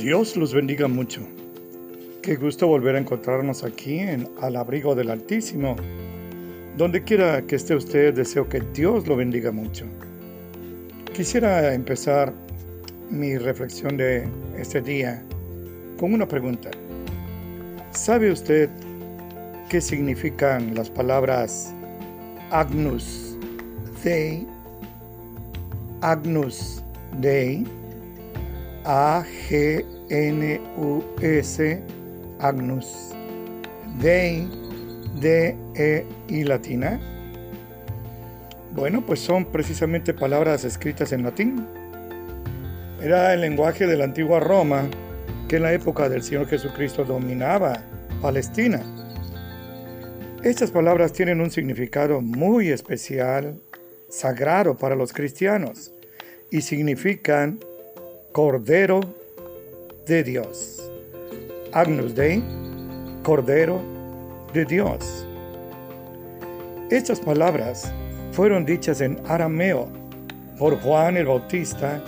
Dios los bendiga mucho. Qué gusto volver a encontrarnos aquí en Al Abrigo del Altísimo. Donde quiera que esté usted, deseo que Dios lo bendiga mucho. Quisiera empezar mi reflexión de este día con una pregunta. ¿Sabe usted qué significan las palabras Agnus Dei? Agnus Dei a-G-N-U-S, Agnus. Dei, D-E y latina. Bueno, pues son precisamente palabras escritas en latín. Era el lenguaje de la antigua Roma que en la época del Señor Jesucristo dominaba Palestina. Estas palabras tienen un significado muy especial, sagrado para los cristianos, y significan Cordero de Dios. Agnus Dei, Cordero de Dios. Estas palabras fueron dichas en arameo por Juan el Bautista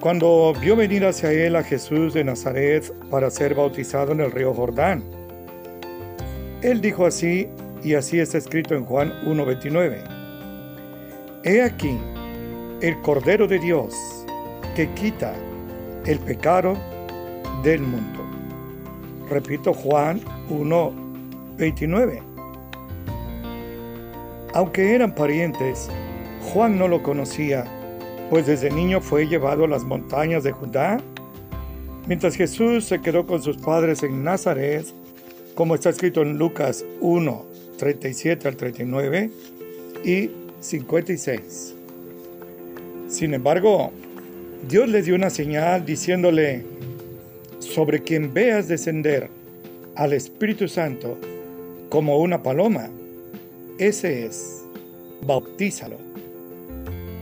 cuando vio venir hacia él a Jesús de Nazaret para ser bautizado en el río Jordán. Él dijo así, y así está escrito en Juan 1.29. He aquí el Cordero de Dios que quita el pecado del mundo. Repito Juan 1.29. Aunque eran parientes, Juan no lo conocía, pues desde niño fue llevado a las montañas de Judá, mientras Jesús se quedó con sus padres en Nazaret, como está escrito en Lucas 1, 37 al 39 y 56. Sin embargo, Dios le dio una señal diciéndole, sobre quien veas descender al Espíritu Santo como una paloma, ese es, bautízalo.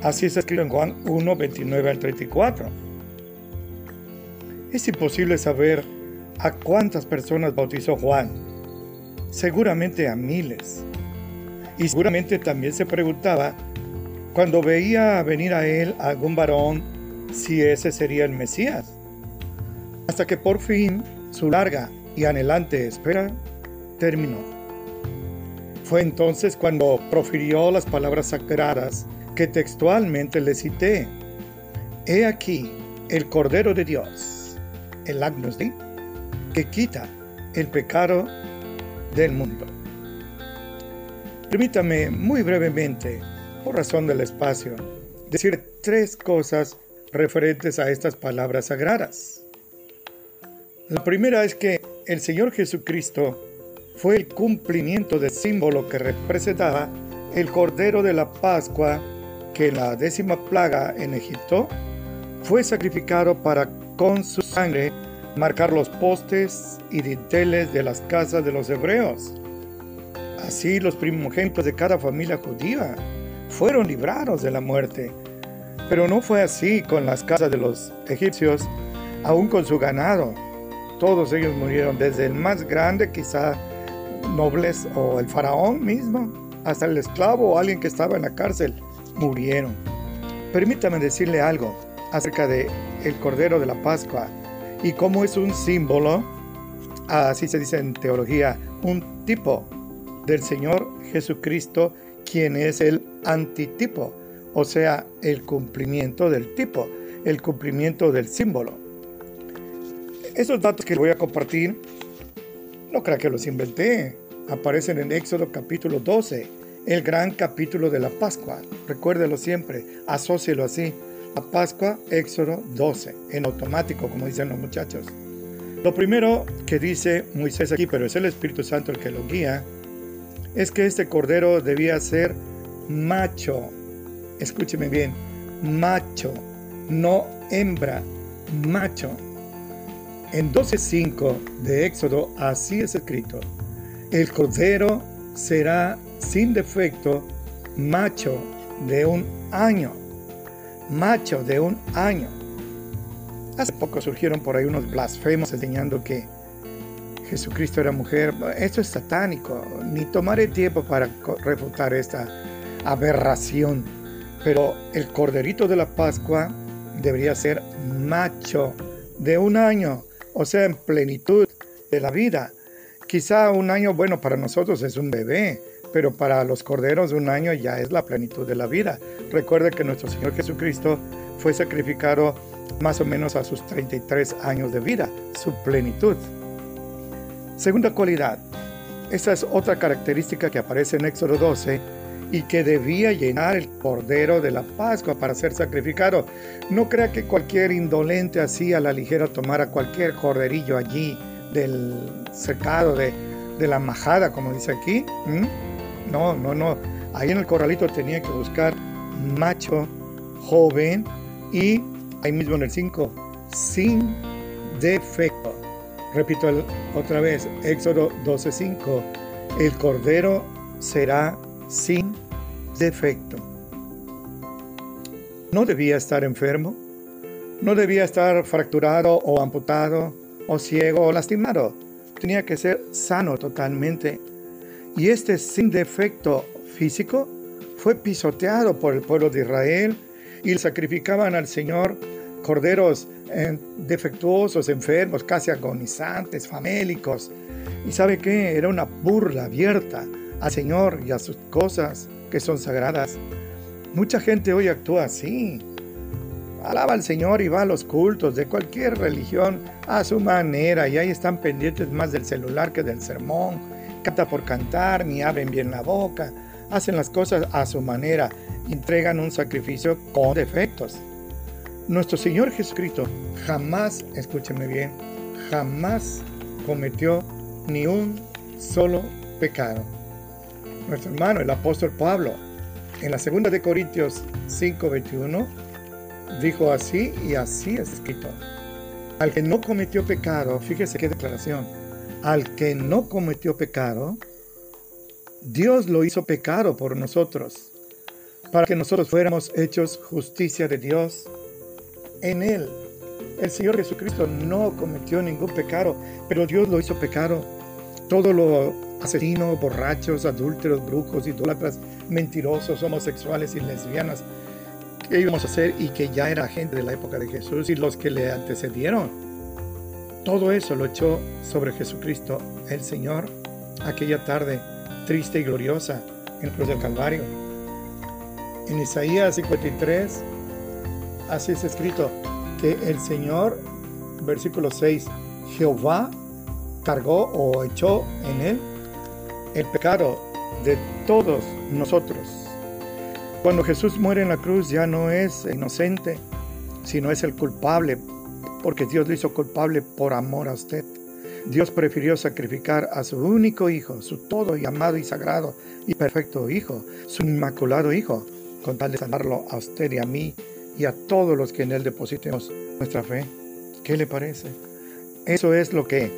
Así está escrito en Juan 1, 29 al 34. Es imposible saber a cuántas personas bautizó Juan. Seguramente a miles. Y seguramente también se preguntaba, cuando veía venir a él algún varón si ese sería el Mesías. Hasta que por fin su larga y anhelante espera terminó. Fue entonces cuando profirió las palabras sagradas que textualmente le cité. He aquí el Cordero de Dios, el Agnus Dei, que quita el pecado del mundo. Permítame muy brevemente, por razón del espacio, decir tres cosas referentes a estas palabras sagradas. La primera es que el Señor Jesucristo fue el cumplimiento del símbolo que representaba el Cordero de la Pascua que la décima plaga en Egipto fue sacrificado para con su sangre marcar los postes y dinteles de las casas de los hebreos. Así los primogénitos de cada familia judía fueron librados de la muerte pero no fue así con las casas de los egipcios, aún con su ganado. Todos ellos murieron, desde el más grande, quizá nobles o el faraón mismo, hasta el esclavo o alguien que estaba en la cárcel, murieron. Permítame decirle algo acerca de el Cordero de la Pascua y cómo es un símbolo, así se dice en teología, un tipo del Señor Jesucristo, quien es el antitipo o sea, el cumplimiento del tipo, el cumplimiento del símbolo. Esos datos que voy a compartir, no creo que los inventé, aparecen en Éxodo capítulo 12, el gran capítulo de la Pascua. Recuérdelo siempre, asócielo así. La Pascua, Éxodo 12, en automático, como dicen los muchachos. Lo primero que dice Moisés aquí, pero es el Espíritu Santo el que lo guía, es que este cordero debía ser macho, escúcheme bien, macho, no hembra, macho. En 12.5 de Éxodo así es escrito, el cordero será sin defecto macho de un año, macho de un año. Hace poco surgieron por ahí unos blasfemos enseñando que Jesucristo era mujer. Esto es satánico. Ni tomaré tiempo para refutar esta aberración pero el corderito de la Pascua debería ser macho, de un año, o sea, en plenitud de la vida. Quizá un año, bueno, para nosotros es un bebé, pero para los corderos un año ya es la plenitud de la vida. Recuerde que nuestro Señor Jesucristo fue sacrificado más o menos a sus 33 años de vida, su plenitud. Segunda cualidad, esa es otra característica que aparece en Éxodo 12 y que debía llenar el cordero de la Pascua para ser sacrificado. No crea que cualquier indolente así a la ligera tomara cualquier corderillo allí del cercado, de, la majada, como dice aquí. No, no, no. Ahí en el corralito tenía que buscar macho, joven y ahí mismo en el 5, sin defecto. Repito otra vez, Éxodo 12:5, el cordero será sin defecto. No debía estar enfermo, no debía estar fracturado o amputado o ciego o lastimado. Tenía que ser sano totalmente. Y este sin defecto físico fue pisoteado por el pueblo de Israel y sacrificaban al Señor corderos eh, defectuosos, enfermos, casi agonizantes, famélicos. ¿Y sabe qué? Era una burla abierta al Señor y a sus cosas que son sagradas. Mucha gente hoy actúa así. Alaba al Señor y va a los cultos de cualquier religión a su manera y ahí están pendientes más del celular que del sermón. Canta por cantar, ni abren bien la boca. Hacen las cosas a su manera. Entregan un sacrificio con defectos. Nuestro Señor Jesucristo jamás, escúcheme bien, jamás cometió ni un solo pecado nuestro hermano, el apóstol Pablo, en la segunda de Corintios 5:21, dijo así y así es escrito. Al que no cometió pecado, fíjese qué declaración, al que no cometió pecado, Dios lo hizo pecado por nosotros, para que nosotros fuéramos hechos justicia de Dios en él. El Señor Jesucristo no cometió ningún pecado, pero Dios lo hizo pecado. Todo lo asesinos, borrachos, adúlteros, brujos, idólatras, mentirosos, homosexuales y lesbianas que íbamos a hacer y que ya era gente de la época de Jesús y los que le antecedieron. Todo eso lo echó sobre Jesucristo, el Señor, aquella tarde triste y gloriosa en cruz del Calvario. En Isaías 53, así es escrito, que el Señor, versículo 6, Jehová cargó o echó en él el pecado de todos nosotros. Cuando Jesús muere en la cruz ya no es inocente, sino es el culpable, porque Dios lo hizo culpable por amor a usted. Dios prefirió sacrificar a su único hijo, su todo y amado y sagrado y perfecto hijo, su inmaculado hijo, con tal de salvarlo a usted y a mí y a todos los que en él depositemos nuestra fe. ¿Qué le parece? Eso es lo que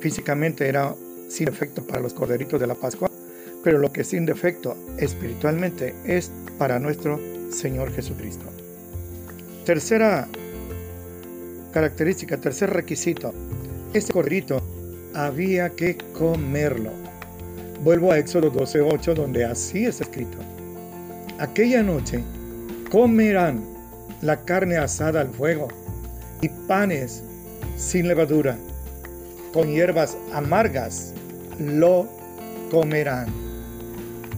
físicamente era sin defecto para los corderitos de la Pascua, pero lo que sin defecto espiritualmente es para nuestro Señor Jesucristo. Tercera característica, tercer requisito, este corderito había que comerlo. Vuelvo a Éxodo 12:8 donde así es escrito. Aquella noche comerán la carne asada al fuego y panes sin levadura con hierbas amargas lo comerán.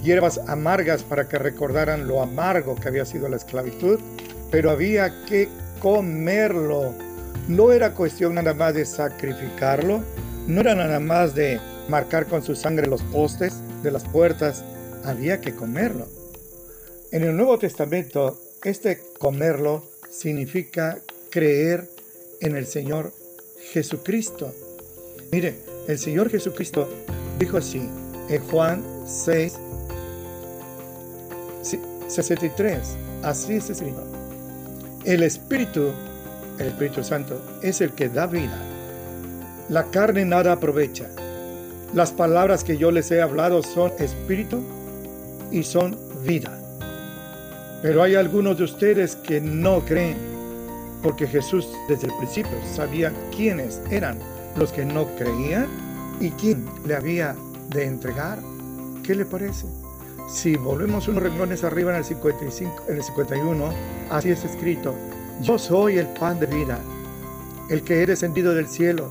Hierbas amargas para que recordaran lo amargo que había sido la esclavitud, pero había que comerlo. No era cuestión nada más de sacrificarlo, no era nada más de marcar con su sangre los postes de las puertas, había que comerlo. En el Nuevo Testamento, este comerlo significa creer en el Señor Jesucristo. Mire, el Señor Jesucristo dijo así en Juan 6, 63. Así es escrito. El Espíritu, el Espíritu Santo, es el que da vida. La carne nada aprovecha. Las palabras que yo les he hablado son espíritu y son vida. Pero hay algunos de ustedes que no creen, porque Jesús desde el principio sabía quiénes eran los que no creían y quién le había de entregar. ¿Qué le parece? Si volvemos unos renglones arriba en el, 55, en el 51, así es escrito, yo soy el pan de vida. el que he descendido del cielo.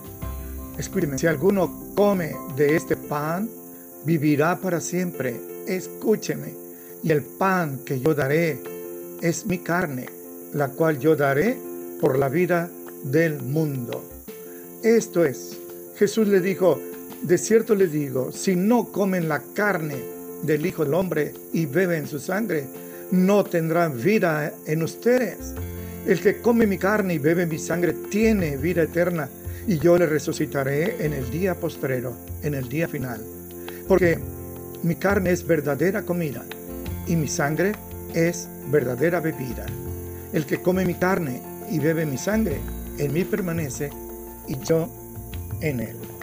Escúcheme, si alguno come de este pan, vivirá para siempre. Escúcheme, y el pan que yo daré es mi carne, la cual yo daré por la vida del mundo. Esto es, Jesús le dijo, de cierto les digo, si no comen la carne del Hijo del Hombre y beben su sangre, no tendrán vida en ustedes. El que come mi carne y bebe mi sangre tiene vida eterna, y yo le resucitaré en el día postrero, en el día final. Porque mi carne es verdadera comida, y mi sangre es verdadera bebida. El que come mi carne y bebe mi sangre, en mí permanece, y yo en él.